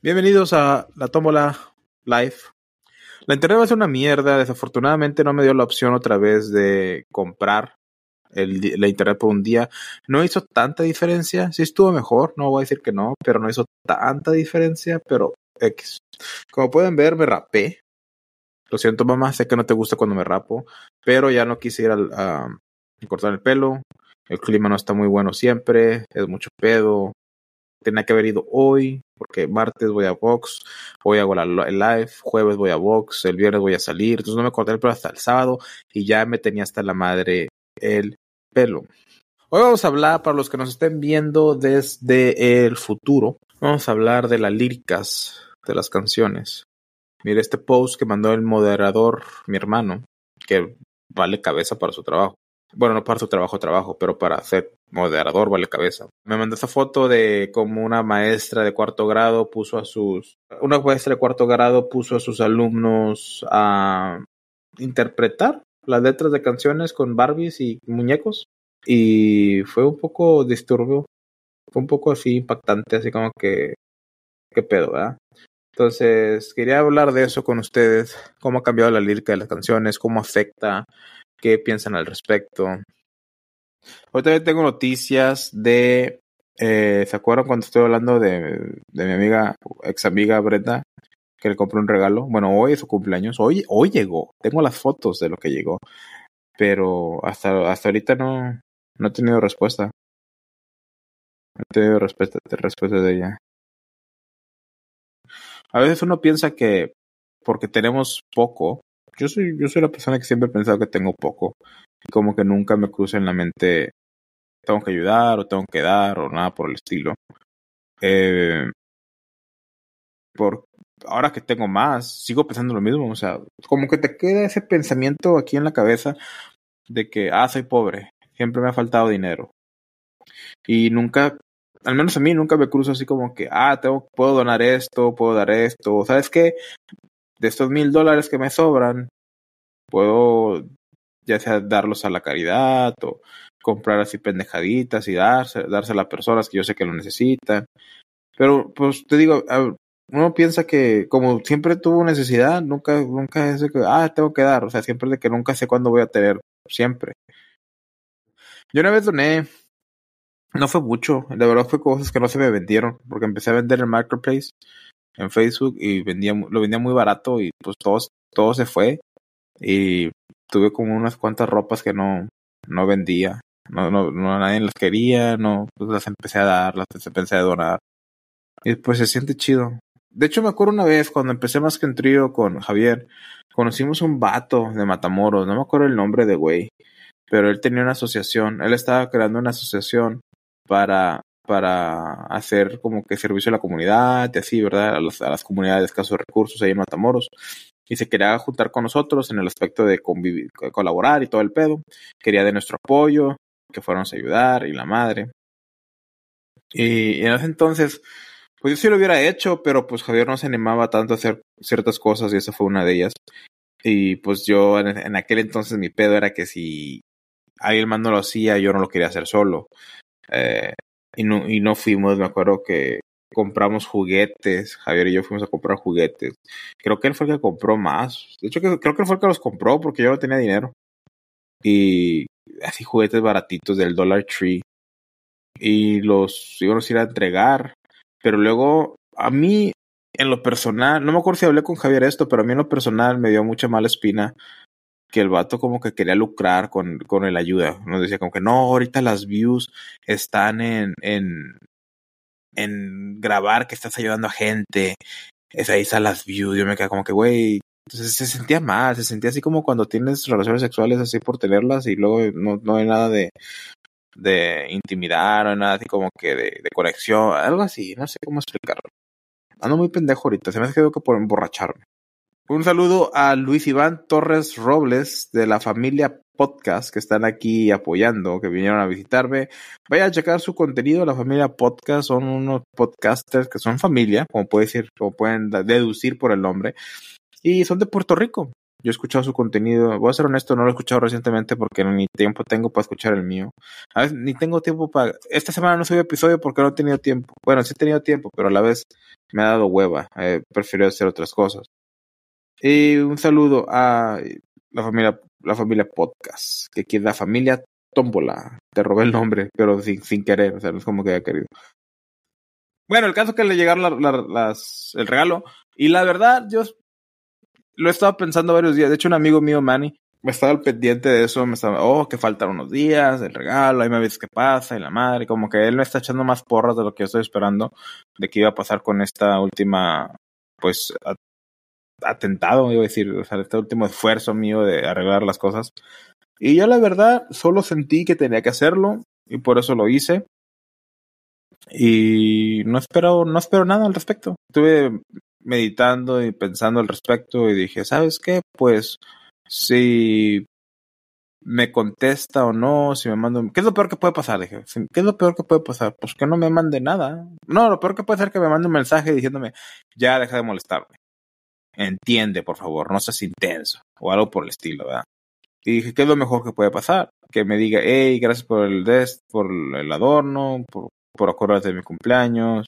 Bienvenidos a la Tómbola Live. La internet va a ser una mierda. Desafortunadamente no me dio la opción otra vez de comprar la internet por un día. No hizo tanta diferencia. Sí estuvo mejor, no voy a decir que no, pero no hizo tanta diferencia, pero X. Como pueden ver, me rapé. Lo siento, mamá, sé que no te gusta cuando me rapo, pero ya no quise ir a, a cortar el pelo. El clima no está muy bueno siempre, es mucho pedo, tenía que haber ido hoy, porque martes voy a Vox, hoy hago el live, jueves voy a Vox, el viernes voy a salir, entonces no me corté el hasta el sábado y ya me tenía hasta la madre el pelo. Hoy vamos a hablar, para los que nos estén viendo desde el futuro, vamos a hablar de las líricas de las canciones. Mire este post que mandó el moderador, mi hermano, que vale cabeza para su trabajo. Bueno, no para su trabajo, trabajo, pero para ser moderador vale cabeza. Me mandó esa foto de como una maestra de cuarto grado puso a sus, una maestra de cuarto grado puso a sus alumnos a interpretar las letras de canciones con Barbies y muñecos. Y fue un poco disturbio, fue un poco así impactante, así como que, qué pedo, ¿verdad? Entonces, quería hablar de eso con ustedes, cómo ha cambiado la lírica de las canciones, cómo afecta qué piensan al respecto. Hoy también tengo noticias de. Eh, ¿Se acuerdan cuando estoy hablando de, mi amiga, ex amiga Brenda, que le compré un regalo? Bueno, hoy es su cumpleaños. Hoy, hoy llegó. Tengo las fotos de lo que llegó. Pero hasta, hasta ahorita no, no he tenido respuesta. No he tenido respuesta, respuesta de ella. A veces uno piensa que porque tenemos poco, yo soy, yo soy la persona que siempre he pensado que tengo poco. Como que nunca me cruza en la mente, tengo que ayudar o tengo que dar o nada por el estilo. Eh, por ahora que tengo más, sigo pensando lo mismo. O sea, como que te queda ese pensamiento aquí en la cabeza de que, ah, soy pobre, siempre me ha faltado dinero. Y nunca, al menos a mí, nunca me cruzo así como que, ah, tengo, puedo donar esto, puedo dar esto. ¿Sabes qué? de estos mil dólares que me sobran, puedo ya sea darlos a la caridad o comprar así pendejaditas y darse, darse a las personas que yo sé que lo necesitan. Pero pues te digo, uno piensa que como siempre tuvo necesidad, nunca, nunca es de que, ah, tengo que dar, o sea, siempre de que nunca sé cuándo voy a tener, siempre. Yo una vez doné, no fue mucho, de verdad fue cosas que no se me vendieron, porque empecé a vender en Marketplace en Facebook y vendía, lo vendía muy barato y pues todo, todo se fue y tuve como unas cuantas ropas que no, no vendía. No, no, no nadie las quería, no, pues las empecé a dar, las empecé a donar. Y pues se siente chido. De hecho, me acuerdo una vez cuando empecé más que en trío con Javier, conocimos un vato de Matamoros, no me acuerdo el nombre de güey, pero él tenía una asociación, él estaba creando una asociación para para hacer como que servicio a la comunidad y así, ¿verdad? A, los, a las comunidades de escasos recursos ahí en Matamoros. Y se quería juntar con nosotros en el aspecto de convivir, colaborar y todo el pedo. Quería de nuestro apoyo, que fuéramos a ayudar y la madre. Y, en ese entonces, pues yo sí lo hubiera hecho, pero pues Javier no se animaba tanto a hacer ciertas cosas y esa fue una de ellas. Y pues yo en, en aquel entonces mi pedo era que si alguien más no lo hacía, yo no lo quería hacer solo. Eh, y no, y no fuimos, me acuerdo que compramos juguetes, Javier y yo fuimos a comprar juguetes. Creo que él fue el que compró más. De hecho, creo que él fue el que los compró porque yo no tenía dinero. Y así juguetes baratitos del Dollar Tree. Y los íbamos a ir a entregar. Pero luego, a mí, en lo personal, no me acuerdo si hablé con Javier esto, pero a mí en lo personal me dio mucha mala espina que el vato como que quería lucrar con, con el ayuda. Nos decía como que no, ahorita las views están en, en, en grabar que estás ayudando a gente. Es ahí las views. Yo me quedé como que, güey. Entonces se sentía mal, se sentía así como cuando tienes relaciones sexuales así por tenerlas y luego no, no hay nada de, de intimidar, no nada así como que de, de conexión, algo así, no sé cómo explicarlo. Ando muy pendejo ahorita, se me hace que tengo que por emborracharme. Un saludo a Luis Iván Torres Robles de la familia Podcast que están aquí apoyando, que vinieron a visitarme. Vaya a checar su contenido. La familia Podcast son unos podcasters que son familia, como puede decir, como pueden deducir por el nombre, y son de Puerto Rico. Yo he escuchado su contenido. Voy a ser honesto, no lo he escuchado recientemente porque ni tiempo tengo para escuchar el mío. A veces ni tengo tiempo para. Esta semana no subí episodio porque no he tenido tiempo. Bueno, sí he tenido tiempo, pero a la vez me ha dado hueva. He preferido hacer otras cosas. Y un saludo a la familia, la familia Podcast, que quiere la familia Tómbola. Te robé el nombre, pero sin, sin querer. O sea, no es como que haya querido. Bueno, el caso es que le llegaron las, el regalo. Y la verdad, yo lo he estado pensando varios días. De hecho, un amigo mío, Manny, me estaba al pendiente de eso. Me estaba, oh, que faltan unos días, el regalo, ahí me ves qué pasa, y la madre. Como que él me está echando más porras de lo que yo estoy esperando de qué iba a pasar con esta última, pues, atentado, iba a decir, o sea, este último esfuerzo mío de arreglar las cosas. Y yo, la verdad, solo sentí que tenía que hacerlo y por eso lo hice y no espero, no espero nada al respecto. Estuve meditando y pensando al respecto y dije, ¿sabes qué? Pues si me contesta o no, si me manda ¿Qué es lo peor que puede pasar? Dije, ¿qué es lo peor que puede pasar? Pues que no me mande nada. No, lo peor que puede ser que me mande un mensaje diciéndome, ya deja de molestarme. Entiende, por favor, no seas intenso. O algo por el estilo, ¿verdad? Y dije, ¿qué es lo mejor que puede pasar? Que me diga, hey, gracias por el dest, por el adorno, por por acordarte de mi cumpleaños,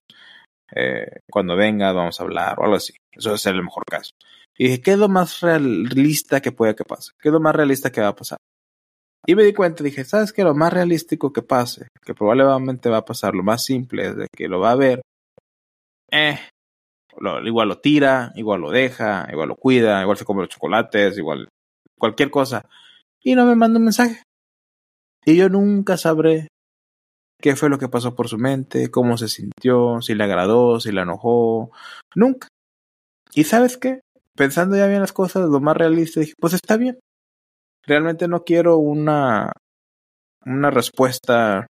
eh, cuando venga vamos a hablar o algo así. Eso es el mejor caso. Y dije, ¿qué es lo más realista que puede que pase? ¿Qué es lo más realista que va a pasar? Y me di cuenta, dije, ¿sabes qué? Lo más realístico que pase, que probablemente va a pasar, lo más simple es de que lo va a ver, eh, igual lo tira, igual lo deja, igual lo cuida, igual se come los chocolates, igual cualquier cosa. Y no me manda un mensaje. Y yo nunca sabré qué fue lo que pasó por su mente, cómo se sintió, si le agradó, si le enojó, nunca. ¿Y sabes qué? Pensando ya bien las cosas, lo más realista, dije, pues está bien. Realmente no quiero una, una respuesta,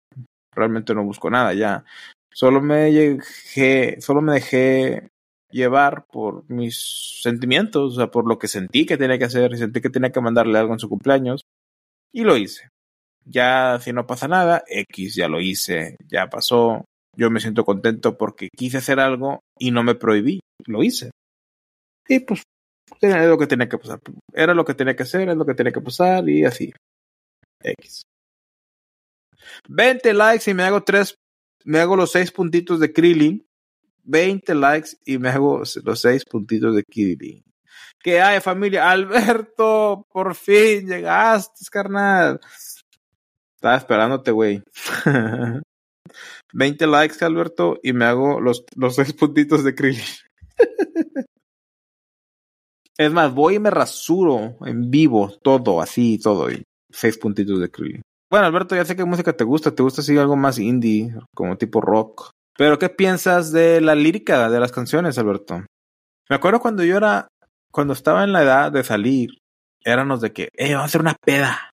realmente no busco nada ya. Solo me dejé, solo me dejé llevar por mis sentimientos, o sea, por lo que sentí que tenía que hacer, y sentí que tenía que mandarle algo en su cumpleaños, y lo hice. Ya si no pasa nada, X, ya lo hice, ya pasó. Yo me siento contento porque quise hacer algo y no me prohibí, lo hice. Y pues era lo que tenía que pasar. Era lo que tenía que hacer, es lo que tenía que pasar y así. X. 20 likes y me hago tres, me hago los seis puntitos de Krillin. 20 likes y me hago los seis puntitos de Krillin. ¿Qué hay, familia? Alberto, por fin llegaste, carnal. Estaba esperándote, güey. 20 likes, Alberto, y me hago los, los seis puntitos de Krillin. es más, voy y me rasuro en vivo, todo, así, todo, y seis puntitos de Krillin. Bueno, Alberto, ya sé qué música te gusta. ¿Te gusta así algo más indie, como tipo rock? Pero, ¿qué piensas de la lírica de las canciones, Alberto? Me acuerdo cuando yo era, cuando estaba en la edad de salir, éramos de que, eh, vamos a hacer una peda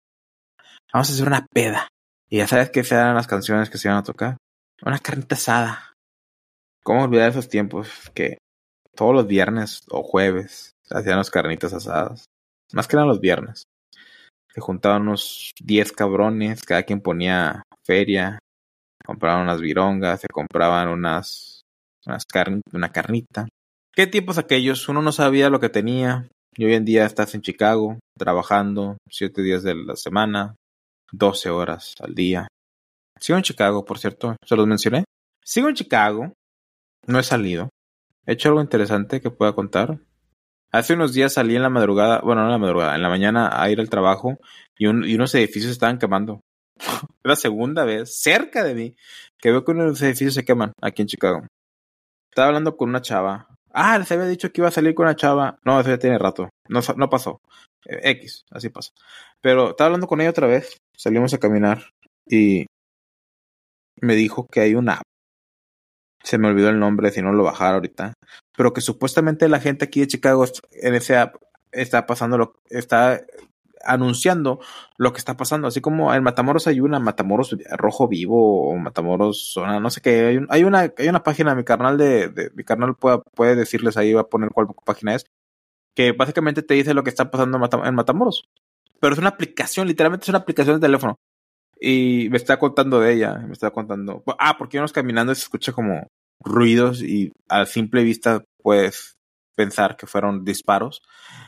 vamos a hacer una peda. Y ya sabes que eran las canciones que se iban a tocar. Una carnita asada. ¿Cómo olvidar esos tiempos? Que todos los viernes o jueves hacían las carnitas asadas. Más que eran los viernes. Se juntaban unos 10 cabrones, cada quien ponía feria, compraban unas virongas, se compraban unas, unas una carnita. ¿Qué tiempos aquellos? Uno no sabía lo que tenía. Y hoy en día estás en Chicago, trabajando siete días de la semana, 12 horas al día. Sigo en Chicago, por cierto, se los mencioné. Sigo en Chicago, no he salido. He hecho algo interesante que pueda contar. Hace unos días salí en la madrugada, bueno, no en la madrugada, en la mañana a ir al trabajo y, unos edificios estaban quemando. La segunda vez, cerca de mí, que veo que unos edificios se queman aquí en Chicago. Estaba hablando con una chava. Ah, les había dicho que iba a salir con una chava. No, eso ya tiene rato. No, no pasó. X, así pasa. Pero estaba hablando con ella otra vez, salimos a caminar y me dijo que hay una. Se me olvidó el nombre, si no lo bajara ahorita. Pero que supuestamente la gente aquí de Chicago en ese app está pasando lo está anunciando lo que está pasando. Así como en Matamoros hay una Matamoros Rojo Vivo o Matamoros Zona, no sé qué. Hay, hay, una, hay una página, mi carnal de, de mi carnal puede, puede decirles ahí, va a poner cuál página es que básicamente te dice lo que está pasando en, Matamoros. Pero es una aplicación, literalmente es una aplicación de teléfono. Y me está contando de ella, me está contando. Ah, porque íbamos caminando y se escucha como ruidos y a simple vista puedes pensar que fueron disparos.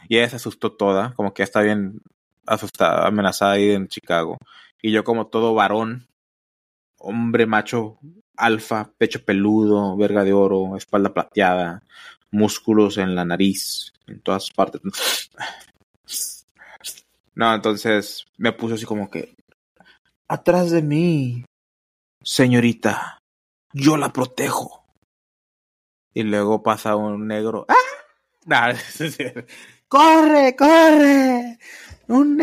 y ella se asustó toda, como que ya está bien asustada, amenazada ahí en Chicago. Y yo como todo varón, hombre macho, alfa, pecho peludo, verga de oro, espalda plateada, músculos en la nariz, en todas partes. No, entonces me puso así como que, atrás de mí, señorita, yo la protejo. Y luego pasa un negro, ¡ah! ¡Corre, corre! Un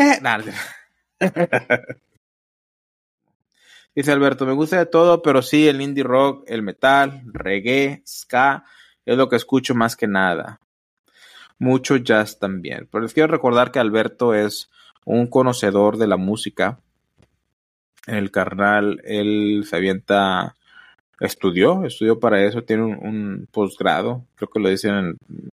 Dice Alberto, me gusta de todo, pero sí el indie rock, el metal, reggae, ska, es lo que escucho más que nada. Mucho jazz también. Pero les quiero recordar que Alberto es un conocedor de la música. El carnal, él se avienta, estudió, estudió para eso, tiene un, un posgrado, creo que lo dicen en,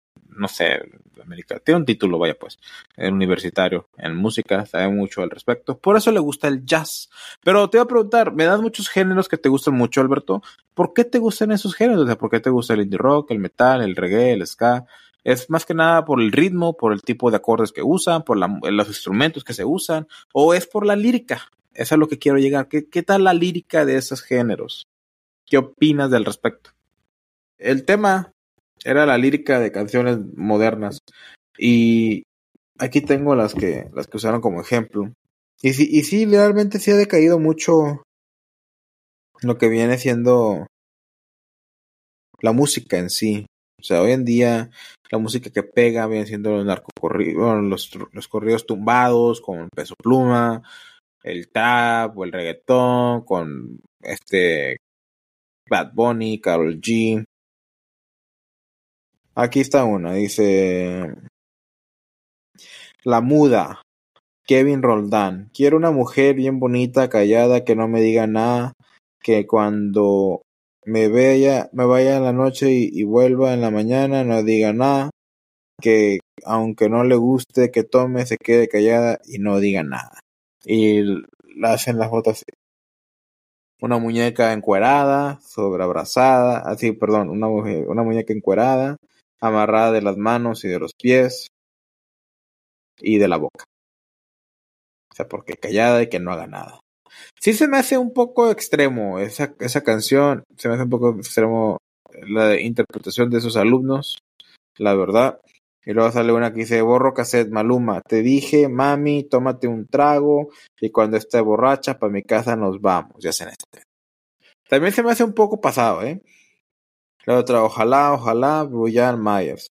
no sé, América. Tiene un título, vaya pues, universitario en música, sabe mucho al respecto. Por eso le gusta el jazz. Pero te voy a preguntar, me das muchos géneros que te gustan mucho, Alberto. ¿Por qué te gustan esos géneros? O sea, ¿por qué te gusta el indie rock, el metal, el reggae, el ska? ¿Es más que nada por el ritmo, por el tipo de acordes que usan, por los instrumentos que se usan? ¿O es por la lírica? Eso es lo que quiero llegar. ¿Qué, ¿Qué tal la lírica de esos géneros? ¿Qué opinas del respecto? El tema era la lírica de canciones modernas. Y aquí tengo las que, las que usaron como ejemplo. Y sí, y sí, realmente sí ha decaído mucho lo que viene siendo la música en sí. O sea, hoy en día la música que pega viene siendo los narcocorridos, los, los corridos tumbados con peso pluma, el trap o el reggaetón con este Bad Bunny, Carol G. Aquí está una, dice La muda, Kevin Roldán. Quiero una mujer bien bonita, callada, que no me diga nada, que cuando me vaya, me vaya en la noche y, vuelva en la mañana no diga nada, que aunque no le guste que tome, se quede callada y no diga nada. Y la hacen las fotos. Una muñeca encuerada, sobreabrazada, así, perdón, una, mujer, una muñeca encuerada, amarrada de las manos y de los pies y de la boca. O sea, porque callada y que no haga nada. Sí se me hace un poco extremo esa, esa canción, se me hace un poco extremo la interpretación de esos alumnos, la verdad. Y luego sale una que dice, borro cassette, Maluma, te dije, mami, tómate un trago y cuando esté borracha, para mi casa nos vamos, ya se este. También se me hace un poco pasado, ¿eh? La otra, ojalá, ojalá, Brian Myers.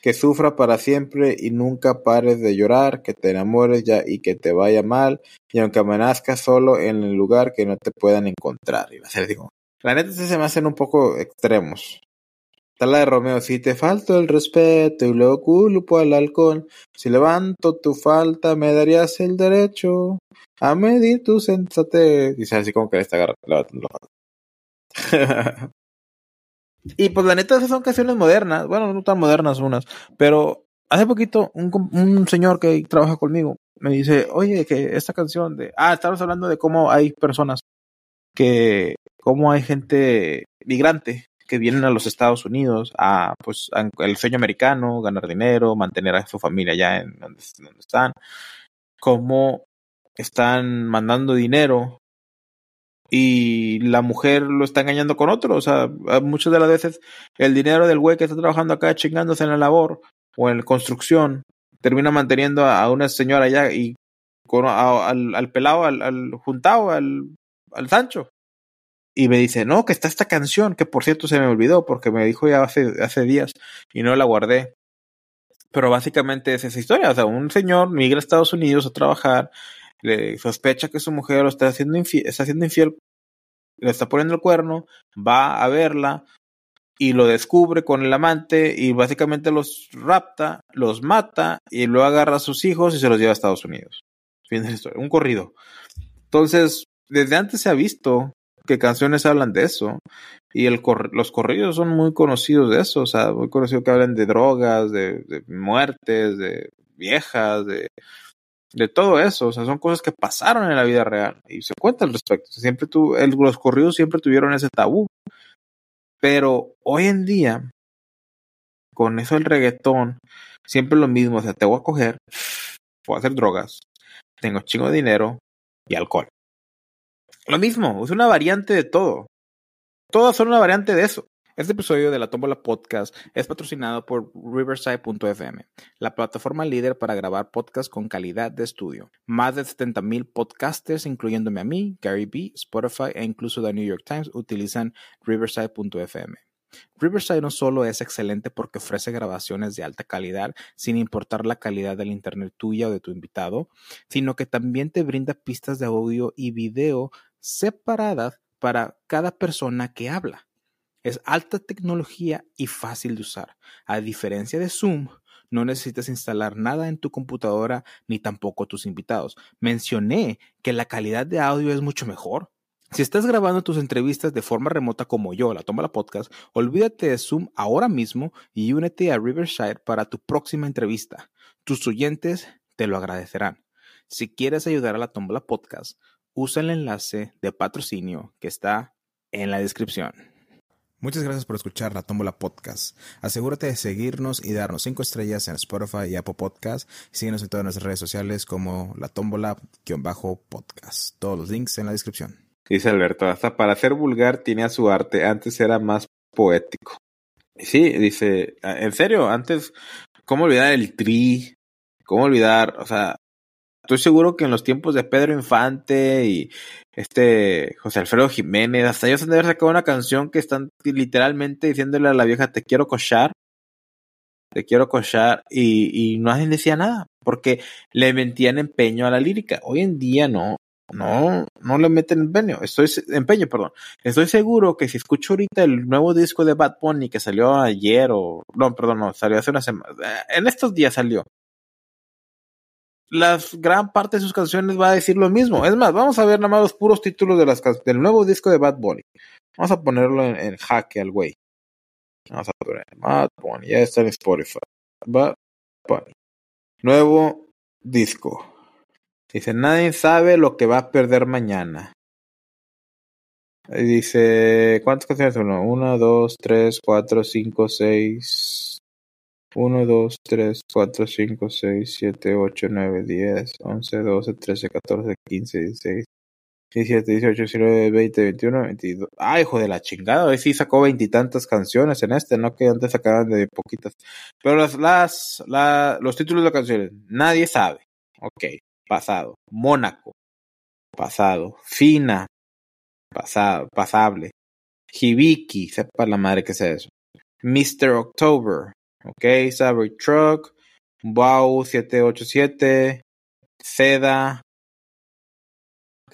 Que sufra para siempre y nunca pares de llorar, que te enamores ya y que te vaya mal, y aunque amanezcas solo en el lugar que no te puedan encontrar. Y a digo, la neta se me hacen un poco extremos. Está de Romeo, si te falto el respeto y luego culpo al halcón, si levanto tu falta me darías el derecho a medir tu sensatez. Dice así como que le está agarrando. Y pues la neta, esas son canciones modernas. Bueno, no tan modernas unas. Pero hace poquito, un, un señor que trabaja conmigo me dice, oye, que esta canción de... Ah, estamos hablando de cómo hay personas que... Cómo hay gente migrante que vienen a los Estados Unidos a, pues, el sueño americano, ganar dinero, mantener a su familia allá en donde, donde están. Cómo están mandando dinero y la mujer lo está engañando con otro. O sea, muchas de las veces el dinero del güey que está trabajando acá chingándose en la labor o en la construcción termina manteniendo a, una señora allá y con, al, al, pelado, al, al juntado, al, al Sancho. Y me dice, no, que está esta canción, que por cierto se me olvidó porque me dijo ya hace, hace días y no la guardé. Pero básicamente es esa historia. O sea, un señor migra a Estados Unidos a trabajar, le sospecha que su mujer lo está haciendo infiel, está haciendo infiel, le está poniendo el cuerno, va a verla y lo descubre con el amante y básicamente los rapta, los mata y luego agarra a sus hijos y se los lleva a Estados Unidos. Fin de la historia, un corrido. Entonces, desde antes se ha visto que canciones hablan de eso y el los corridos son muy conocidos de eso, o sea, muy conocidos que hablan de drogas, de muertes, de viejas, de de todo eso, o sea, son cosas que pasaron en la vida real y se cuenta al respecto. Siempre tu, los corridos siempre tuvieron ese tabú, pero hoy en día con eso del reggaetón, siempre lo mismo, o sea, te voy a coger, voy a hacer drogas, tengo chingo de dinero y alcohol. Lo mismo, es una variante de todo. Todas son una variante de eso. Este episodio de la Tómbola Podcast es patrocinado por Riverside.fm, la plataforma líder para grabar podcasts con calidad de estudio. Más de 70.000 podcasters, incluyéndome a mí, Gary B, Spotify e incluso The New York Times, utilizan Riverside.fm. Riverside no solo es excelente porque ofrece grabaciones de alta calidad sin importar la calidad del internet tuya o de tu invitado, sino que también te brinda pistas de audio y video separadas para cada persona que habla. Es alta tecnología y fácil de usar. A diferencia de Zoom, no necesitas instalar nada en tu computadora ni tampoco tus invitados. Mencioné que la calidad de audio es mucho mejor. Si estás grabando tus entrevistas de forma remota como yo, la toma la podcast, olvídate de Zoom ahora mismo y únete a Riverside para tu próxima entrevista. Tus oyentes te lo agradecerán. Si quieres ayudar a la Tómbola Podcast, usa el enlace de patrocinio que está en la descripción. Muchas gracias por escuchar la Tómbola Podcast. Asegúrate de seguirnos y darnos 5 estrellas en Spotify y Apple Podcast. Síguenos en todas nuestras redes sociales como la Tómbola-podcast. Todos los links en la descripción. Dice Alberto, hasta para ser vulgar tenía su arte. Antes era más poético. Sí, dice, en serio, antes, ¿cómo olvidar el tri? ¿Cómo olvidar? O sea, estoy seguro que en los tiempos de Pedro Infante y este José Alfredo Jiménez, hasta ellos han de haber sacado una canción que están literalmente diciéndole a la vieja te quiero cochar, te quiero cochar y, no decía nada, porque le mentían empeño a la lírica. Hoy en día no, no, no le meten empeño, estoy empeño, perdón. Estoy seguro que si escucho ahorita el nuevo disco de Bad Bunny que salió ayer o no, perdón, no, salió hace una semana, en estos días salió la gran parte de sus canciones va a decir lo mismo. Es más, vamos a ver nada más los puros títulos de las del nuevo disco de Bad Bunny. Vamos a ponerlo en, jaque al güey. Vamos a poner Bad Bunny, ya está en Spotify. Bad Bunny. Nuevo disco. Dice, nadie sabe lo que va a perder mañana. Dice, ¿cuántas canciones son? Una, dos, tres, cuatro, cinco, seis, 1, 2, 3, 4, 5, 6, 7, 8, 9, 10, 11, 12, 13, 14, 15, 16, 17, 18, 19, 20, 21, 22. ¡Ay, hijo de la chingada! Hoy sí sacó veintitantas canciones en este, ¿no? Que antes sacaban de poquitas. Pero las, las, la, los títulos de canciones, nadie sabe. Ok, pasado. Mónaco, pasado. Fina, pasado, pasable. Hibiki, sepa la madre que sea eso. Mr. October, Ok, Truck, Wow 787, Seda,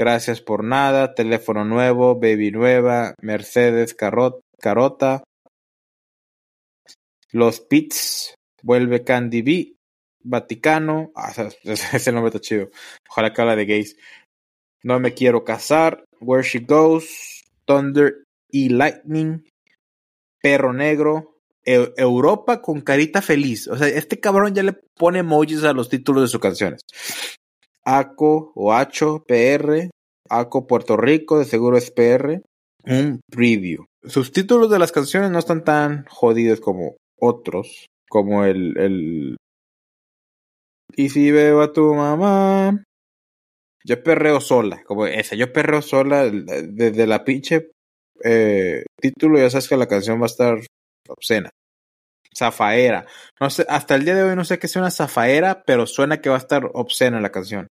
Gracias por nada, teléfono nuevo, baby nueva, Mercedes Carota, Los Pits, vuelve Candy B, Vaticano, ah, ese nombre está chido, ojalá que habla de gays. No me quiero casar, Where She Goes, Thunder y Lightning, Perro Negro, Europa con carita feliz. O sea, este cabrón ya le pone emojis a los títulos de sus canciones. ACO o ACHO, PR, ACO Puerto Rico, de seguro es PR. Un preview. Sus títulos de las canciones no están tan jodidos como otros, como el, el... Y si veo a tu mamá. Yo perreo sola, como esa. Yo perreo sola desde la pinche eh, título. Ya sabes que la canción va a estar obscena. Zafaera. No sé, hasta el día de hoy no sé qué sea una zafaera, pero suena que va a estar obscena la canción.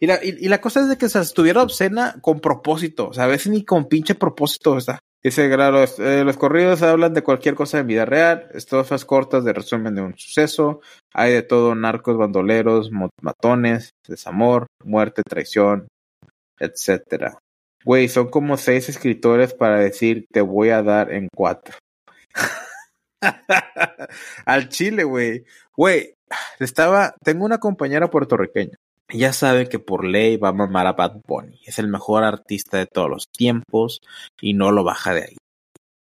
Y la, y, la cosa es de que se estuviera obscena con propósito. O sea, a veces ni con pinche propósito está. Dice, claro, eh, los corridos hablan de cualquier cosa en vida real, estofas cortas de resumen de un suceso, hay de todo, narcos, bandoleros, matones, desamor, muerte, traición, etcétera. Güey, son como seis escritores para decir te voy a dar en cuatro. Al chile, güey. Güey, estaba, tengo una compañera puertorriqueña. Ya sabe que por ley va a mamar a Bad Bunny. Es el mejor artista de todos los tiempos y no lo baja de ahí.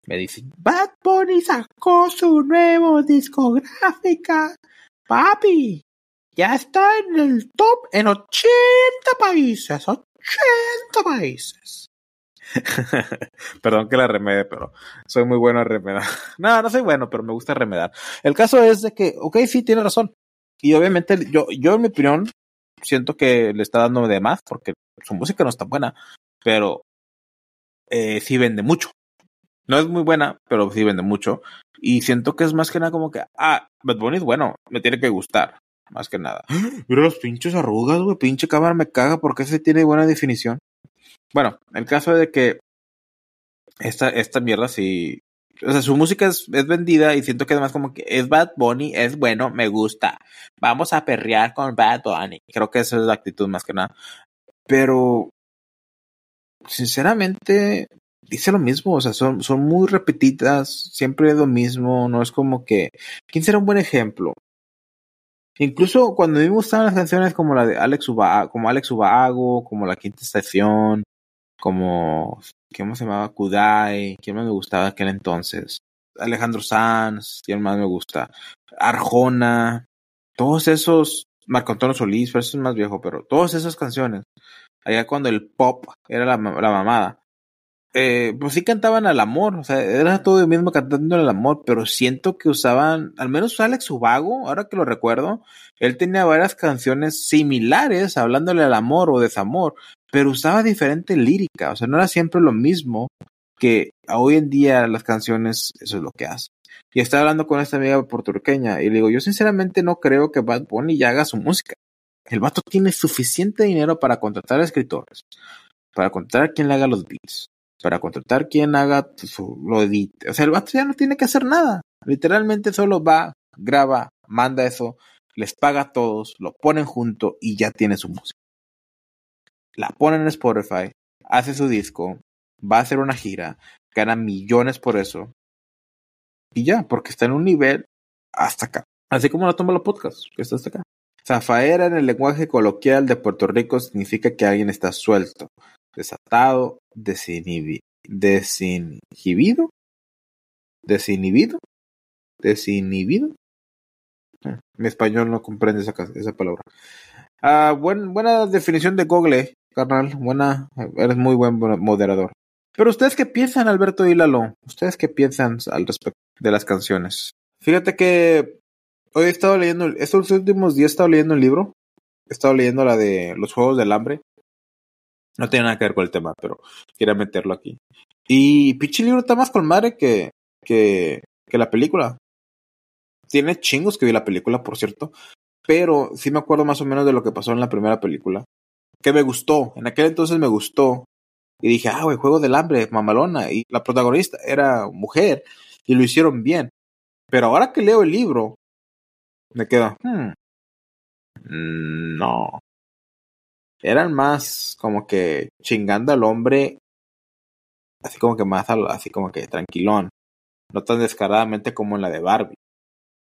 Me dice, Bad Bunny sacó su nuevo discográfica. Papi, ya está en el top en 80 países. 80 países. Perdón que la remede, pero soy muy bueno a remedar. no, no soy bueno, pero me gusta remedar. El caso es de que, ok, sí, tiene razón. Y obviamente yo, yo en mi opinión, siento que le está dando de más porque su música no está buena, pero eh, sí vende mucho. No es muy buena, pero sí vende mucho. Y siento que es más que nada como que, ah, Bad Bunny es bueno, me tiene que gustar. Más que nada. Mira los pinches arrugas, güey. Pinche cámara me caga porque ese tiene buena definición. Bueno, el caso de que esta, esta mierda sí. O sea, su música es, vendida y siento que además como que es Bad Bunny, es bueno, me gusta. Vamos a perrear con Bad Bunny. Creo que esa es la actitud más que nada. Pero, sinceramente, dice lo mismo. O sea, son, son muy repetidas, siempre es lo mismo. No es como que. ¿Quién será un buen ejemplo? Incluso cuando a mí me gustaban las canciones como la de Alex Ubago, como Alex Ubago, como La Quinta Estación, como, ¿cómo se llamaba? Kudai, ¿quién más me gustaba aquel entonces? Alejandro Sanz, ¿quién más me gusta? Arjona, todos esos, Marco Antonio Solís, pero eso es más viejo, pero todas esas canciones, allá cuando el pop era la mamada, eh, pues sí cantaban al amor, o sea, era todo el mismo cantando al amor, pero siento que usaban, al menos Alex Ubago, ahora que lo recuerdo, él tenía varias canciones similares hablándole al amor o desamor, pero usaba diferente lírica, o sea, no era siempre lo mismo que hoy en día las canciones, eso es lo que hace. Y estaba hablando con esta amiga puertorriqueña y le digo, yo sinceramente no creo que Bad Bunny ya haga su música. El vato tiene suficiente dinero para contratar a escritores, para contratar a quien le haga los beats, para contratar quien haga lo edite. O sea, el vato ya no tiene que hacer nada. Literalmente solo va, graba, manda eso, les paga a todos, lo ponen junto y ya tiene su música. La ponen en Spotify, hace su disco, va a hacer una gira, gana millones por eso. Y ya, porque está en un nivel hasta acá. Así como lo toma los podcasts, que está hasta acá. Zafaera en el lenguaje coloquial de Puerto Rico significa que alguien está suelto, desatado, desinhibido, desinhibido, desinhibido, desinhibido. Ah, mi español no comprende esa, esa palabra. Ah, buen, buena definición de Google, carnal. Buena, eres muy buen moderador. Pero ustedes qué piensan, Alberto y Lalo? ¿Ustedes qué piensan al respecto de las canciones? Fíjate que hoy he estado leyendo, estos últimos días he estado leyendo un libro. He estado leyendo la de los Juegos del Hambre. No tiene nada que ver con el tema, pero quería meterlo aquí. Y pinche libro está más con madre que, que, que la película. Tiene chingos que vi la película, por cierto. Pero sí me acuerdo más o menos de lo que pasó en la primera película. Que me gustó. En aquel entonces me gustó. Y dije, ah, güey, Juego del Hambre, mamalona. Y la protagonista era mujer. Y lo hicieron bien. Pero ahora que leo el libro, me quedo, hmm, no eran más como que chingando al hombre, así como que más, así como que tranquilón, no tan descaradamente como en la de Barbie.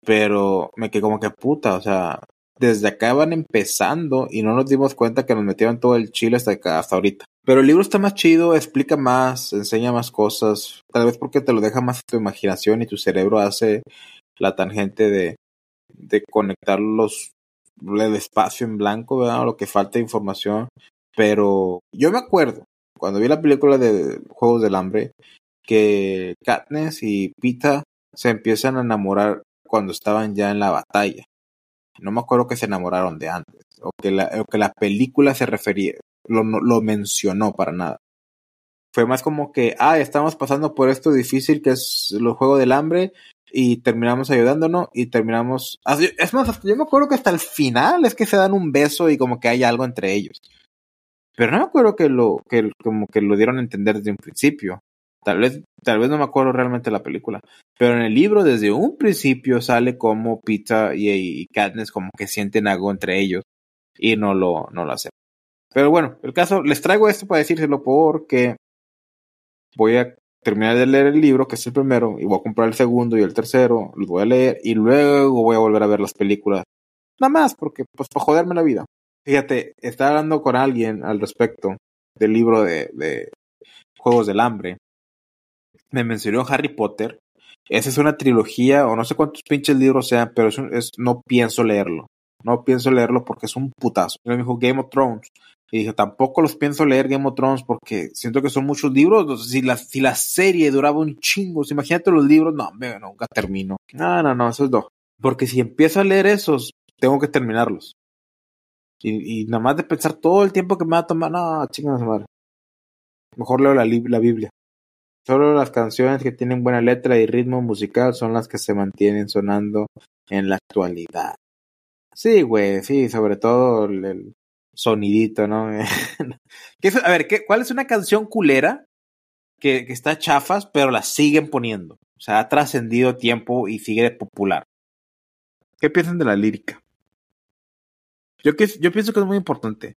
Pero me quedé como que puta, o sea, desde acá van empezando y no nos dimos cuenta que nos metieron todo el chile hasta acá, hasta ahorita. Pero el libro está más chido, explica más, enseña más cosas, tal vez porque te lo deja más tu imaginación y tu cerebro hace la tangente de, de conectar los el espacio en blanco, ¿verdad? lo que falta de información. Pero yo me acuerdo, cuando vi la película de Juegos del Hambre, que Katniss y Pita se empiezan a enamorar cuando estaban ya en la batalla. No me acuerdo que se enamoraron de antes, o que la, o que la película se refería, lo, lo mencionó para nada. Fue más como que, ah, estamos pasando por esto difícil que es el juego del hambre y terminamos ayudándonos y terminamos... Es más, yo me acuerdo que hasta el final es que se dan un beso y como que hay algo entre ellos. Pero no me acuerdo que lo, que como que lo dieron a entender desde un principio. Tal vez, tal vez no me acuerdo realmente la película. Pero en el libro desde un principio sale como Peter y, y Katniss como que sienten algo entre ellos y no lo, no lo hacen. Pero bueno, el caso, les traigo esto para decírselo porque voy a terminar de leer el libro, que es el primero, y voy a comprar el segundo y el tercero, los voy a leer y luego voy a volver a ver las películas. Nada más, porque pues para joderme la vida. Fíjate, estaba hablando con alguien al respecto del libro de, Juegos del Hambre. Me mencionó Harry Potter. Esa es una trilogía, o no sé cuántos pinches libros sean, pero es no pienso leerlo. No pienso leerlo porque es un putazo. Me dijo Game of Thrones. Y dije, tampoco los pienso leer Game of Thrones porque siento que son muchos libros. Si la, si la serie duraba un chingo, imagínate los libros, no, nunca termino. No, no, no, esos no. Porque si empiezo a leer esos, tengo que terminarlos. Y, nada más de pensar todo el tiempo que me va a tomar, no, chingados madre. Mejor leo la, la Biblia. Solo las canciones que tienen buena letra y ritmo musical son las que se mantienen sonando en la actualidad. Sí, güey, sí, sobre todo el, sonidito, ¿no? a ver, ¿qué, ¿cuál es una canción culera que, está chafas, pero la siguen poniendo? O sea, ha trascendido tiempo y sigue popular. ¿Qué piensan de la lírica? Yo, yo pienso que es muy importante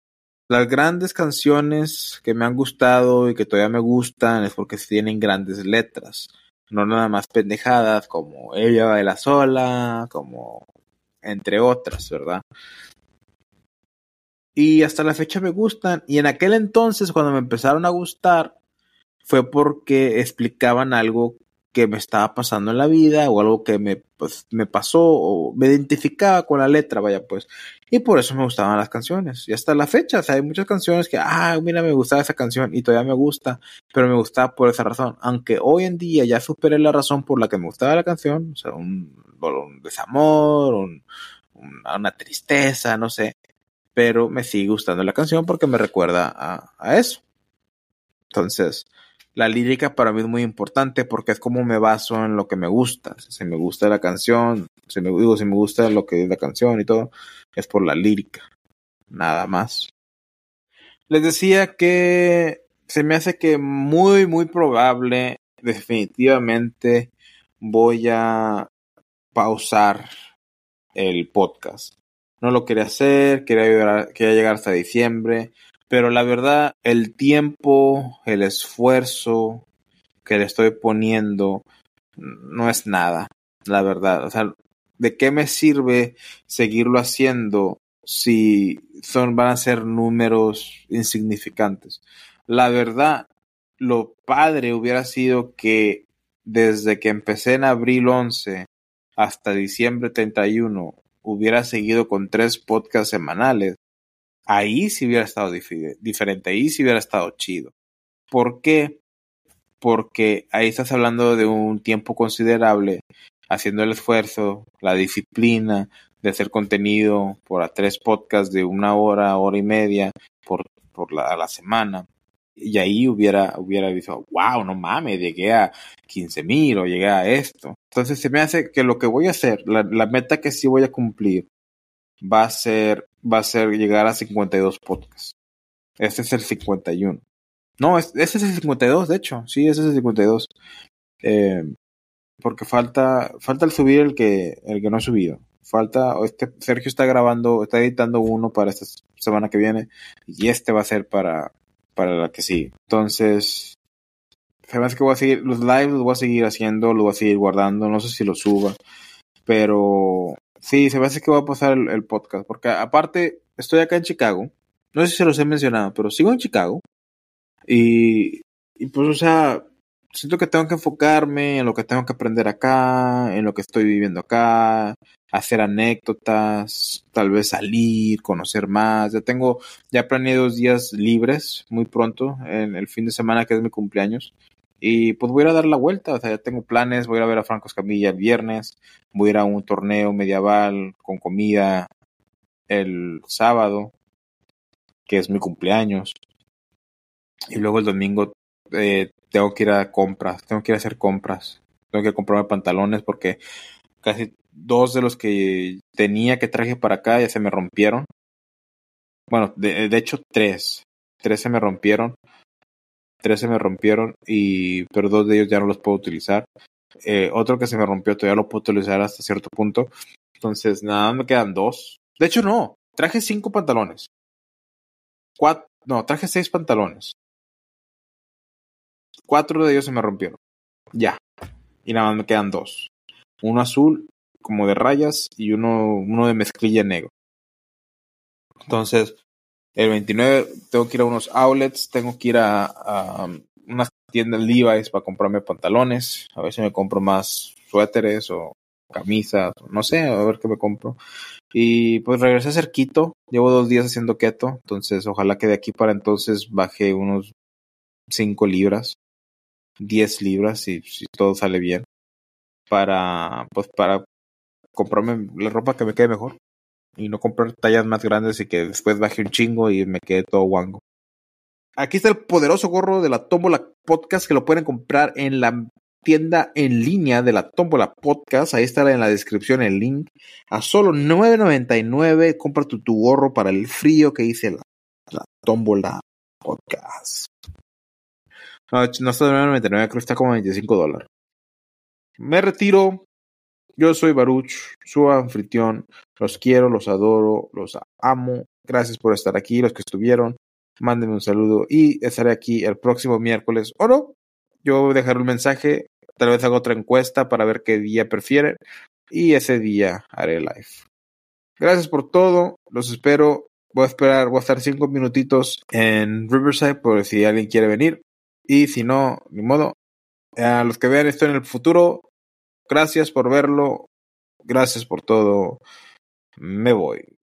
las grandes canciones que me han gustado y que todavía me gustan es porque tienen grandes letras, no nada más pendejadas como Ella baila sola, como entre otras, ¿verdad? Y hasta la fecha me gustan. Y en aquel entonces, cuando me empezaron a gustar, fue porque explicaban algo que me estaba pasando en la vida o algo que me, pues, me pasó o me identificaba con la letra, vaya pues. Y por eso me gustaban las canciones. Y hasta la fecha, hay muchas canciones que, ah, mira, me gustaba esa canción y todavía me gusta, pero me gustaba por esa razón. Aunque hoy en día ya superé la razón por la que me gustaba la canción, o sea, un, un desamor, un, una tristeza, no sé. Pero me sigue gustando la canción porque me recuerda a, eso. Entonces, la lírica para mí es muy importante porque es como me baso en lo que me gusta. Si me gusta la canción, si me digo si me gusta lo que es la canción y todo, es por la lírica. Nada más. Les decía que se me hace que muy, muy probable, definitivamente voy a pausar el podcast. No lo quería hacer, quería quería llegar hasta diciembre, pero la verdad, el tiempo, el esfuerzo que le estoy poniendo no es nada, la verdad. O sea, ¿de qué me sirve seguirlo haciendo si son, van a ser números insignificantes? La verdad, lo padre hubiera sido que desde que empecé en abril 11 hasta diciembre 31 hubiera seguido con tres podcasts semanales ahí sí hubiera estado diferente, ahí sí hubiera estado chido. ¿Por qué? Porque ahí estás hablando de un tiempo considerable, haciendo el esfuerzo, la disciplina de hacer contenido por a tres podcasts de una hora, hora y media por, por a la semana. Y ahí hubiera, hubiera dicho, wow, no mames, llegué a 15 mil o llegué a esto. Entonces se me hace que lo que voy a hacer, la, la meta que sí voy a cumplir, va a ser, va a ser llegar a 52 podcasts. Este es el 51. No, este es el 52, de hecho. Sí, ese es el 52. Eh, porque falta, falta el subir el que, el que no ha subido. Falta, este, Sergio está grabando, está editando uno para esta semana que viene y este va a ser para, para la que sigue. Entonces, sabes que voy a seguir, los lives los voy a seguir haciendo, los voy a seguir guardando, no sé si los suba, pero Sí, se me hace que va a pasar el, podcast, porque aparte estoy acá en Chicago, no sé si se los he mencionado, pero sigo en Chicago y pues, o sea, siento que tengo que enfocarme en lo que tengo que aprender acá, en lo que estoy viviendo acá, hacer anécdotas, tal vez salir, conocer más. Ya tengo, ya planeé dos días libres muy pronto, en el fin de semana que es mi cumpleaños. Y pues voy a ir a dar la vuelta, o sea, ya tengo planes, voy a ir a ver a Franco Escamilla el viernes, voy a ir a un torneo medieval con comida el sábado, que es mi cumpleaños. Y luego el domingo eh, tengo que ir a compras, tengo que ir a hacer compras, tengo que comprarme pantalones porque casi dos de los que tenía que traje para acá ya se me rompieron. Bueno, de, hecho tres, tres se me rompieron tres se me rompieron y pero dos de ellos ya no los puedo utilizar. Eh, otro que se me rompió todavía lo puedo utilizar hasta cierto punto. Entonces, nada, me quedan dos. De hecho, no. Traje cinco pantalones. No, traje seis pantalones. Cuatro de ellos se me rompieron. Ya. Y nada más me quedan dos. Uno azul, como de rayas, y uno, uno de mezclilla negro. Entonces, el 29 tengo que ir a unos outlets, tengo que ir a, a unas tiendas Levi's para comprarme pantalones. A ver si me compro más suéteres o camisas, no sé, a ver qué me compro. Y pues regresé keto, llevo dos días haciendo keto, entonces ojalá que de aquí para entonces baje unos 5 libras, 10 libras, si, si todo sale bien, para, pues para comprarme la ropa que me quede mejor y no comprar tallas más grandes y que después baje un chingo y me quede todo guango. Aquí está el poderoso gorro de la Tómbola Podcast que lo pueden comprar en la tienda en línea de la Tómbola Podcast. Ahí está en la descripción el link. A solo $9.99 compra tu, tu, gorro para el frío que dice la, la Tómbola Podcast. No, no está de $9.99, creo que está como 25 dólares. Me retiro. Yo soy Baruch, su anfitrión. Los quiero, los adoro, los amo. Gracias por estar aquí, los que estuvieron. Mándenme un saludo y estaré aquí el próximo miércoles. O no, yo dejaré un mensaje, tal vez haga otra encuesta para ver qué día prefieren y ese día haré live. Gracias por todo, los espero. Voy a esperar, voy a estar cinco minutitos en Riverside por si alguien quiere venir. Y si no, ni modo. A los que vean esto en el futuro, gracias por verlo. Gracias por todo. Me voy.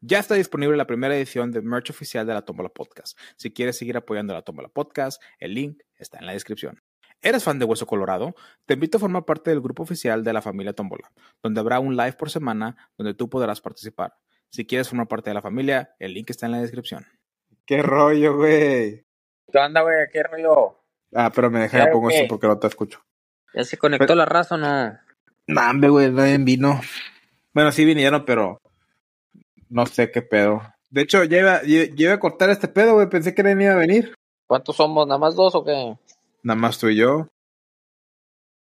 Ya está disponible la primera edición de merch oficial de la Tómbola Podcast. Si quieres seguir apoyando a la Tómbola Podcast, el link está en la descripción. ¿Eres fan de Hueso Colorado? Te invito a formar parte del grupo oficial de la familia Tómbola, donde habrá un live por semana donde tú podrás participar. Si quieres formar parte de la familia, el link está en la descripción. ¿Qué rollo, güey? ¿Qué onda, güey? ¿Qué rollo? Ah, pero me deja pongo esto porque no te escucho. ¿Ya se conectó pero... la raza o no? Nah, güey, nadie vino. Bueno, sí vinieron, pero no sé qué pedo. De hecho, ya iba, ya iba a cortar este pedo, güey. Pensé que nadie iba a venir. ¿Cuántos somos? ¿Nada más dos o qué? Nada más tú y yo.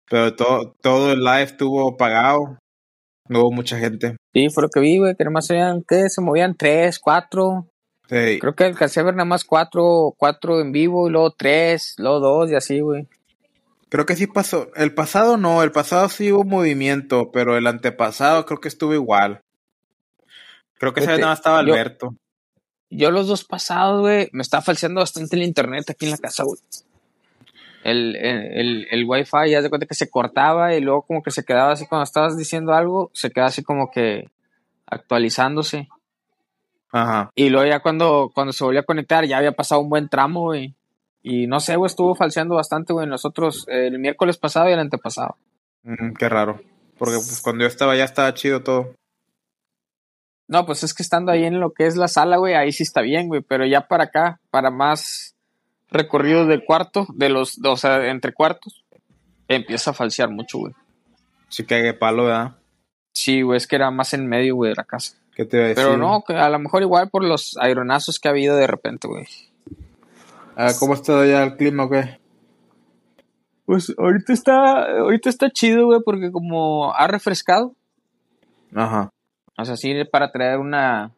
Pero todo, todo el live estuvo pagado. No hubo mucha gente. Sí, fue lo que vi, güey. Que nada más eran, ¿qué? Se movían tres, cuatro. Sí. Creo que alcancé a ver nada más cuatro, cuatro en vivo y luego tres, luego dos y así, güey. Creo que sí pasó. El pasado no, el pasado sí hubo movimiento, pero el antepasado creo que estuvo igual. Creo que esa vez nada más estaba Alberto. Yo, yo los dos pasados, güey, me estaba falseando bastante el internet aquí en la casa, güey. El, el, el, el wifi, ya de cuenta que se cortaba y luego como que se quedaba así cuando estabas diciendo algo, se quedaba así como que actualizándose. Ajá. Y luego ya cuando, cuando se volvió a conectar ya había pasado un buen tramo, güey. Y no sé, güey, estuvo falseando bastante, güey, nosotros el miércoles pasado y el antepasado. Mm, qué raro. Porque pues, cuando yo estaba ya estaba chido todo. No, pues es que estando ahí en lo que es la sala, güey, ahí sí está bien, güey, pero ya para acá, para más recorrido del cuarto, de los, o sea, entre cuartos, empieza a falsear mucho, güey. Sí cague palo, ¿verdad? Sí, güey, es que era más en medio, güey, de la casa. ¿Qué te iba a decir? Pero no, que a lo mejor igual por los aeronazos que ha habido de repente, güey. Ah, ¿Cómo está ya el clima, güey? Pues ahorita está, ahorita está chido, güey, porque como ha refrescado. Ajá. O sea, sí, para traer una,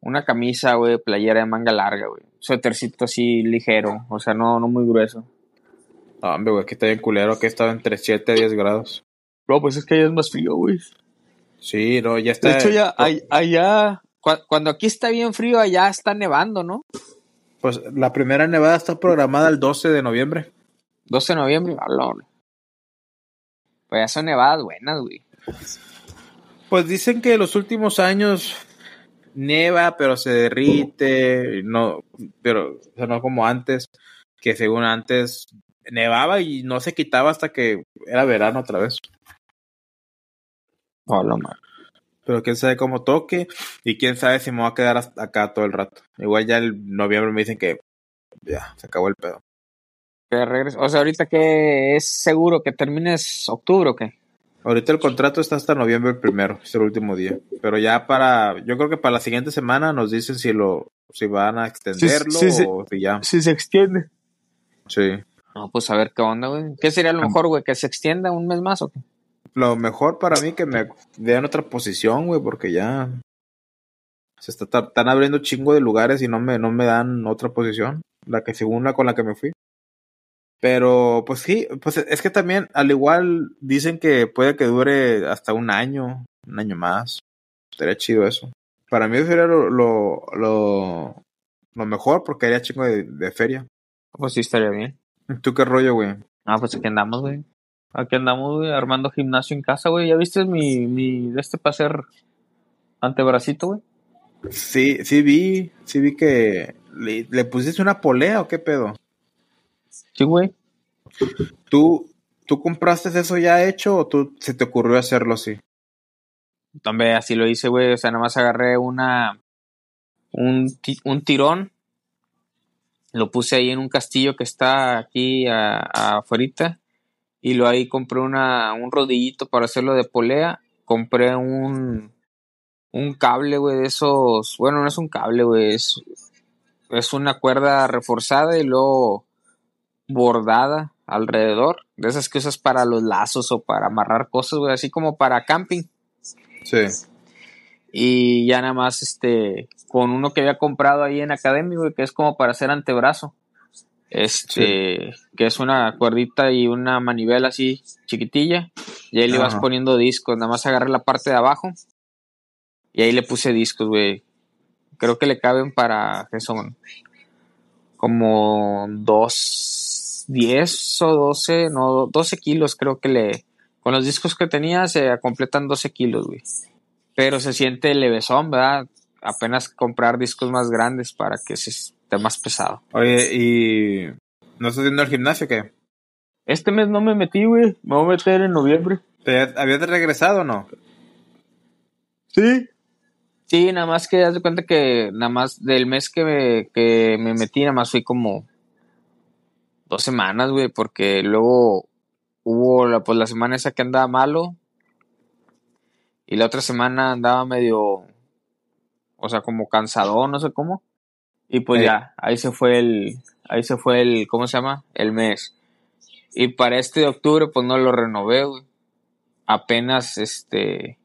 una camisa, güey, playera de manga larga, güey. Suétercito así ligero, o sea, no, no muy grueso. No, hombre, güey, que está bien culero, que estaba entre 7 y 10 grados. Bro, pues es que allá es más frío, güey. Sí, no, ya está. De hecho, ya, allá, cuando aquí está bien frío, allá está nevando, ¿no? Pues la primera nevada está programada el 12 de noviembre. 12 de noviembre, valor. Pues ya son nevadas buenas, güey. Pues dicen que los últimos años neva, pero se derrite, no, pero o sea, no como antes, que según antes nevaba y no se quitaba hasta que era verano otra vez. Hola, man. Pero quién sabe cómo toque y quién sabe si me voy a quedar hasta acá todo el rato. Igual ya el noviembre me dicen que ya, se acabó el pedo. Que regreso. O sea, ahorita que es seguro que termines octubre o qué? Ahorita el contrato está hasta noviembre primero, es el último día. Pero ya para, yo creo que para la siguiente semana nos dicen si lo, si van a extenderlo Sí, sí, o si ya. Si se extiende. Sí. No, pues a ver qué onda, güey. ¿Qué sería lo mejor, güey? ¿Que se extienda un mes más o qué? Lo mejor para mí que me den otra posición, güey, porque ya se está, están abriendo chingo de lugares y no me, no me dan otra posición. La que según la con la que me fui. Pero, pues sí, pues es que también, al igual, dicen que puede que dure hasta un año, un año más. Estaría chido eso. Para mí sería lo, lo, lo, lo mejor porque haría chingo de, de, feria. Pues sí, estaría bien. ¿Tú qué rollo, güey? Ah, pues aquí andamos, güey. Aquí andamos, güey, armando gimnasio en casa, güey. ¿Ya viste mi, mi de este para hacer antebracito, güey? Sí, sí vi, sí vi que le, le pusiste una polea o qué pedo. Sí, güey. ¿Tú, ¿Tú compraste eso ya hecho o tú se te ocurrió hacerlo así? También así lo hice, güey. O sea, nada más agarré una. Un, un tirón. Lo puse ahí en un castillo que está aquí a, a afuerita. Y luego ahí compré una, un rodillito para hacerlo de polea. Compré un. Un cable, güey, de esos. Bueno, no es un cable, güey. Es, es una cuerda reforzada y luego bordada alrededor. De esas que usas para los lazos o para amarrar cosas, güey. Así como para camping. Sí. Y ya nada más, este, con uno que había comprado ahí en Academy, güey, que es como para hacer antebrazo. Este, que es una cuerdita y una manivela así chiquitilla. Y ahí le vas poniendo discos. Nada más agarré la parte de abajo. Y ahí le puse discos, güey. Creo que le caben para, ¿qué son? Como dos, diez o doce, no, 12 kilos creo que le, con los discos que tenía se completan 12 kilos, güey. Pero se siente levesón, ¿verdad? Apenas comprar discos más grandes para que se esté más pesado. Oye, ¿y no estás yendo al gimnasio o qué? Este mes no me metí, güey. Me voy a meter en noviembre. ¿Te habías regresado o no? Sí. Sí, nada más que haz de cuenta que nada más del mes que me, que me metí, nada más fui como dos semanas, güey, porque luego hubo la, pues, la semana esa que andaba malo y la otra semana andaba medio, o sea, como cansado, no sé cómo. Y pues Eh. ya, ahí se fue el, ahí se fue el, ¿cómo se llama? El mes. Y para este de octubre, pues no lo renové, güey. Apenas, este,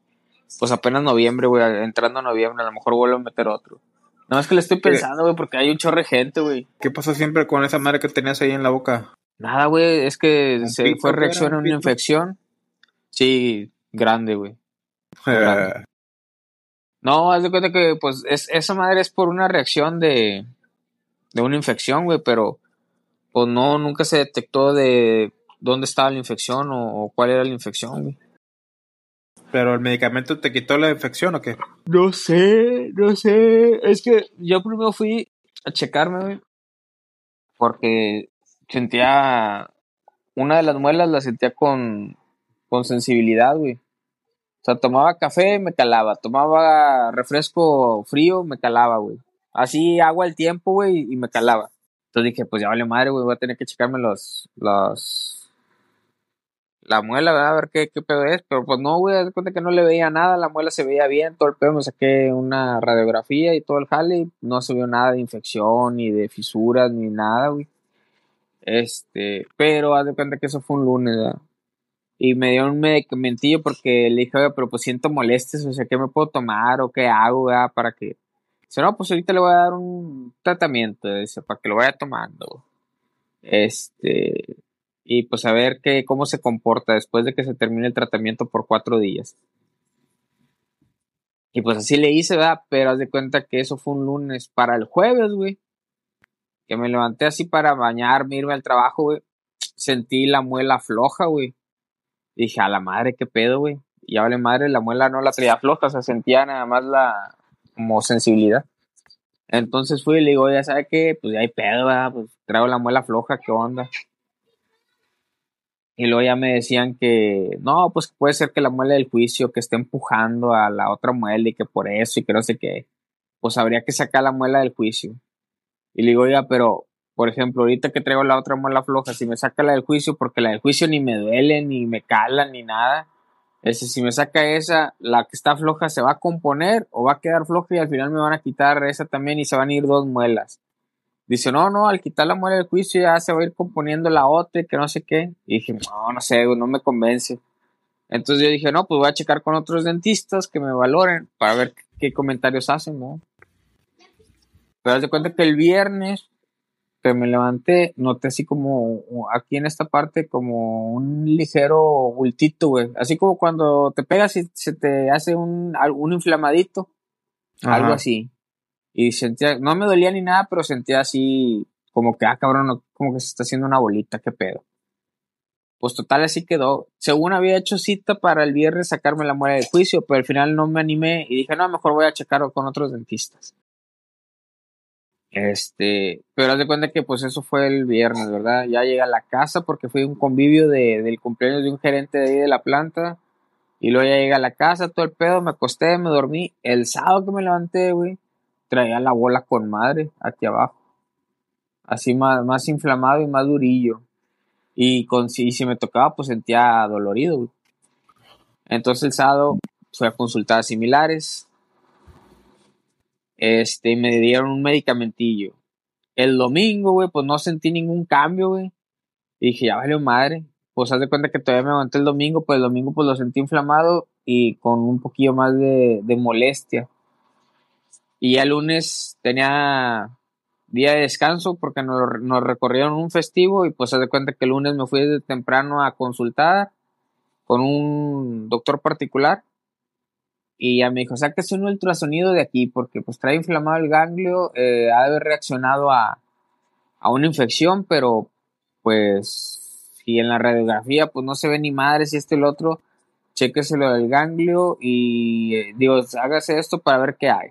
pues apenas noviembre, güey, entrando a noviembre, a lo mejor vuelvo a meter otro. No, es que le estoy pensando, güey, porque hay un chorro de gente, güey. ¿Qué pasó siempre con esa madre que tenías ahí en la boca? Nada, güey, es que ¿Un se fue reacción ¿Un a una infección. Sí, grande, güey. No, haz de cuenta que, pues, es, esa madre es por una reacción de, de una infección, güey, pero, pues, no, nunca se detectó de dónde estaba la infección o, o cuál era la infección, güey. ¿Pero el medicamento te quitó la infección o qué? No sé, no sé. Es que yo primero fui a checarme, güey. Porque sentía. Una de las muelas la sentía con, con sensibilidad, güey. O sea, tomaba café, me calaba. Tomaba refresco frío, me calaba, güey. Así agua al tiempo, güey, y me calaba. Entonces dije, pues ya vale madre, güey, voy a tener que checarme los. los la muela, ¿verdad? A ver qué, qué pedo es. Pero pues no, güey, de cuenta que no le veía nada. La muela se veía bien, todo el pedo. Me saqué una radiografía y todo el jale. y No se vio nada de infección, ni de fisuras, ni nada, güey. Este, pero haz de cuenta que eso fue un lunes, ¿verdad? Y me dio un medicamentillo porque le dije, oye, pero pues siento molestias, o sea, ¿qué me puedo tomar o qué hago, ¿verdad? Para que. Dice, no, pues ahorita le voy a dar un tratamiento, dice, para que lo vaya tomando. Este, y pues a ver qué, cómo se comporta después de que se termine el tratamiento por cuatro días. Y pues así le hice, ¿verdad? Pero haz de cuenta que eso fue un lunes para el jueves, güey. Que me levanté así para bañarme, irme al trabajo, güey. Sentí la muela floja, güey. Dije, a la madre, qué pedo, güey. Y vale madre, la muela no la traía floja, o sea, sentía nada más la como sensibilidad. Entonces fui y le digo, ya sabe qué, pues ya hay pedo. Pues traigo la muela floja, ¿qué onda? Y luego ya me decían que, no, pues puede ser que la muela del juicio que esté empujando a la otra muela y que por eso y que no sé qué, pues habría que sacar la muela del juicio. Y le digo, ya, pero, por ejemplo, ahorita que traigo la otra muela floja, si me saca la del juicio, porque la del juicio ni me duele, ni me cala, ni nada, ese, si me saca esa, la que está floja se va a componer o va a quedar floja y al final me van a quitar esa también y se van a ir dos muelas. Dice, no, no, al quitar la muela del juicio ya se va a ir componiendo la otra y que no sé qué. Y dije, no, no sé, no me convence. Entonces yo dije, no, pues voy a checar con otros dentistas que me valoren para ver qué, qué comentarios hacen, ¿no? Pero haz de cuenta que el viernes que me levanté, noté así como aquí en esta parte como un ligero bultito, güey. Así como cuando te pegas y se te hace un, un inflamadito. Ajá. Algo así. Y sentía, no me dolía ni nada, pero sentía así como que, ah, cabrón, como que se está haciendo una bolita, qué pedo. Pues total, así quedó. Según había hecho cita para el viernes sacarme la muela de juicio, pero al final no me animé y dije, no, mejor voy a checarlo con otros dentistas. Este, pero haz de cuenta que pues eso fue el viernes, ¿verdad? Ya llegué a la casa porque fui un convivio de, del cumpleaños de un gerente de ahí de la planta. Y luego ya llegué a la casa, todo el pedo, me acosté, me dormí. El sábado que me levanté, güey, traía la bola con madre aquí abajo. Así más, más inflamado y más durillo. Y, con, y si me tocaba, pues sentía dolorido, güey. Entonces el sábado fui a consultas similares este, me dieron un medicamentillo. El domingo, güey, pues no sentí ningún cambio, güey. Y dije, ya valió madre. Pues haz de cuenta que todavía me aguanté el domingo, pues el domingo pues lo sentí inflamado y con un poquillo más de, molestia. Y ya el lunes tenía día de descanso porque nos, recorrieron un festivo y pues haz de cuenta que el lunes me fui desde temprano a consultar con un doctor particular y ya me dijo, es un ultrasonido de aquí, porque pues trae inflamado el ganglio, eh, ha de haber reaccionado a, una infección, pero pues si en la radiografía pues no se ve ni madre si este el otro, chequese lo del ganglio y eh, digo, hágase esto para ver qué hay.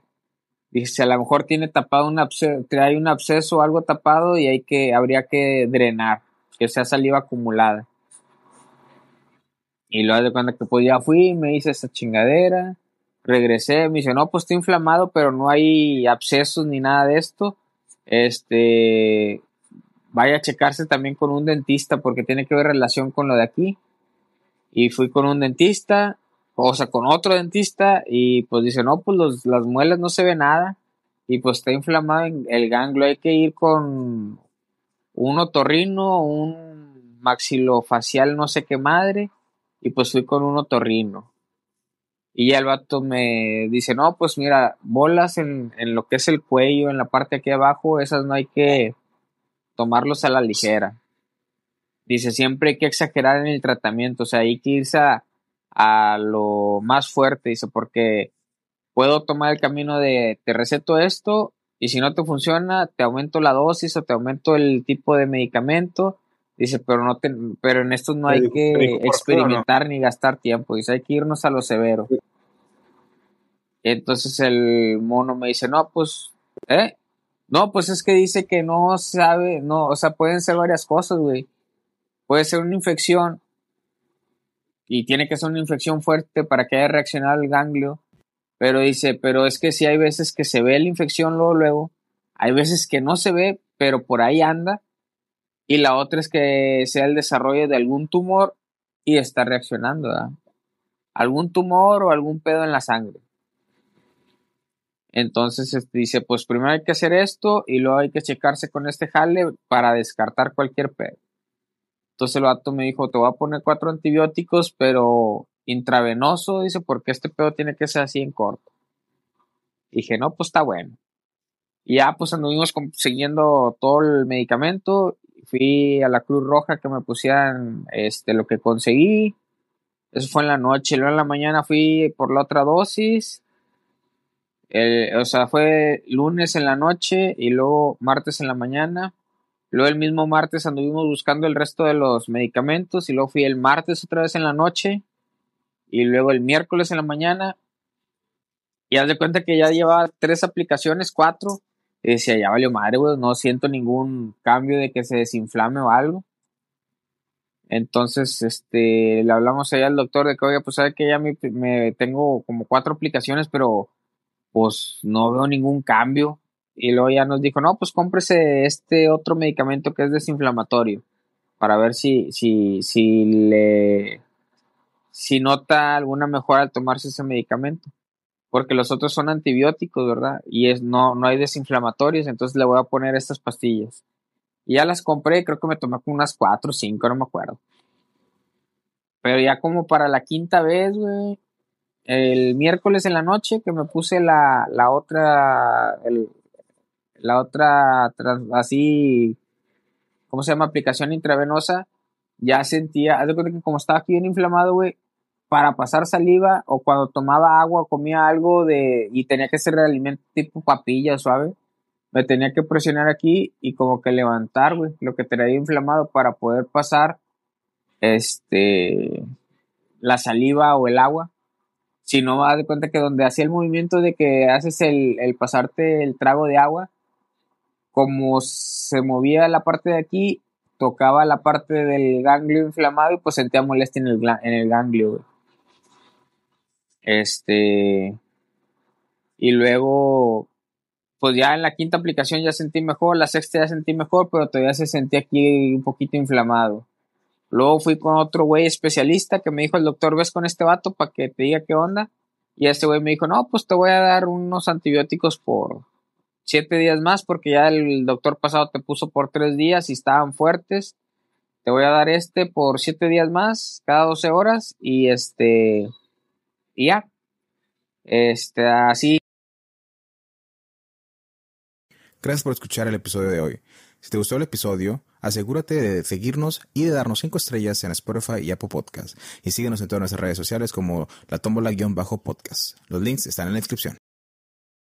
Dice, a lo mejor tiene tapado un absceso, trae un absceso o algo tapado y hay que, habría que drenar, que sea saliva acumulada. Y luego de cuando que pues ya fui, me hice esa chingadera regresé, me dice, no, pues estoy inflamado, pero no hay abscesos ni nada de esto. Este, vaya a checarse también con un dentista porque tiene que ver relación con lo de aquí. Y fui con un dentista, o sea, con otro dentista, y pues dice, no, pues las muelas no se ve nada. Y pues está inflamado en el ganglio, hay que ir con un otorrino, un maxilofacial, no sé qué madre. Y pues fui con un otorrino. Y ya el vato me dice, no, pues mira, bolas en, lo que es el cuello, en la parte aquí abajo, esas no hay que tomarlos a la ligera. Dice, siempre hay que exagerar en el tratamiento, o sea, hay que irse a, a lo más fuerte, dice, porque puedo tomar el camino de te receto esto y si no te funciona, te aumento la dosis o te aumento el tipo de medicamento. Dice, pero no te, pero en esto no hay que experimentar ni gastar tiempo. Dice, hay que irnos a lo severo. Entonces el mono me dice, no, pues, ¿eh? No, pues es que dice que no sabe, no, o sea, pueden ser varias cosas, güey. Puede ser una infección y tiene que ser una infección fuerte para que haya reaccionado el ganglio. Pero dice, pero es que sí hay veces que se ve la infección luego, luego. Hay veces que no se ve, pero por ahí anda. Y la otra es que sea el desarrollo de algún tumor y está reaccionando, ¿verdad? Algún tumor o algún pedo en la sangre. Entonces este, dice, pues primero hay que hacer esto y luego hay que checarse con este jale para descartar cualquier pedo. Entonces el vato me dijo, te voy a poner cuatro antibióticos, pero intravenoso, dice, porque este pedo tiene que ser así en corto. dije, no, pues está bueno. Y ya pues anduvimos consiguiendo todo el medicamento. Fui a la Cruz Roja que me pusieran este, lo que conseguí. Eso fue en la noche. Luego en la mañana fui por la otra dosis o sea, fue lunes en la noche y luego martes en la mañana. Luego el mismo martes anduvimos buscando el resto de los medicamentos y luego fui el martes otra vez en la noche y luego el miércoles en la mañana. Y haz de cuenta que ya llevaba tres aplicaciones, cuatro. Y decía, ya valió madre, güey, no siento ningún cambio de que se desinflame o algo. Entonces, este, le hablamos allá al doctor de que, oiga, pues sabe que ya me tengo como cuatro aplicaciones, pero pues no veo ningún cambio. Y luego ya nos dijo, no, pues cómprese este otro medicamento que es desinflamatorio para ver si, si, si le, si nota alguna mejora al tomarse ese medicamento. Porque los otros son antibióticos, ¿verdad? Y es, no, no hay desinflamatorios, entonces le voy a poner estas pastillas. Y ya las compré, creo que me tomé como unas cuatro o cinco, no me acuerdo. Pero ya como para la quinta vez, güey, el miércoles en la noche que me puse la, la otra, la otra, así, ¿cómo se llama? Aplicación intravenosa, ya sentía, haz de que como estaba aquí bien inflamado, güey, para pasar saliva o cuando tomaba agua comía algo de, y tenía que ser de alimento tipo papilla suave, me tenía que presionar aquí y como que levantar, güey, lo que traía inflamado para poder pasar este, la saliva o el agua, sino haz de cuenta que donde hacía el movimiento de que haces el, el pasarte el trago de agua, como se movía la parte de aquí, tocaba la parte del ganglio inflamado y pues sentía molestia en el, en el ganglio. Este. Y luego, pues ya en la quinta aplicación ya sentí mejor, la sexta ya sentí mejor, pero todavía se sentía aquí un poquito inflamado. Luego fui con otro güey especialista que me dijo el doctor, ves con este vato para que te diga qué onda. Y este güey me dijo, no, pues te voy a dar unos antibióticos por siete días más porque ya el doctor pasado te puso por tres días y estaban fuertes. Te voy a dar este por siete días más, cada 12 horas y este, y ya. Este, así. Gracias por escuchar el episodio de hoy. Si te gustó el episodio, asegúrate de seguirnos y de darnos 5 estrellas en Spotify y Apple Podcast. Y síguenos en todas nuestras redes sociales como la tómbola-podcast. Los links están en la descripción.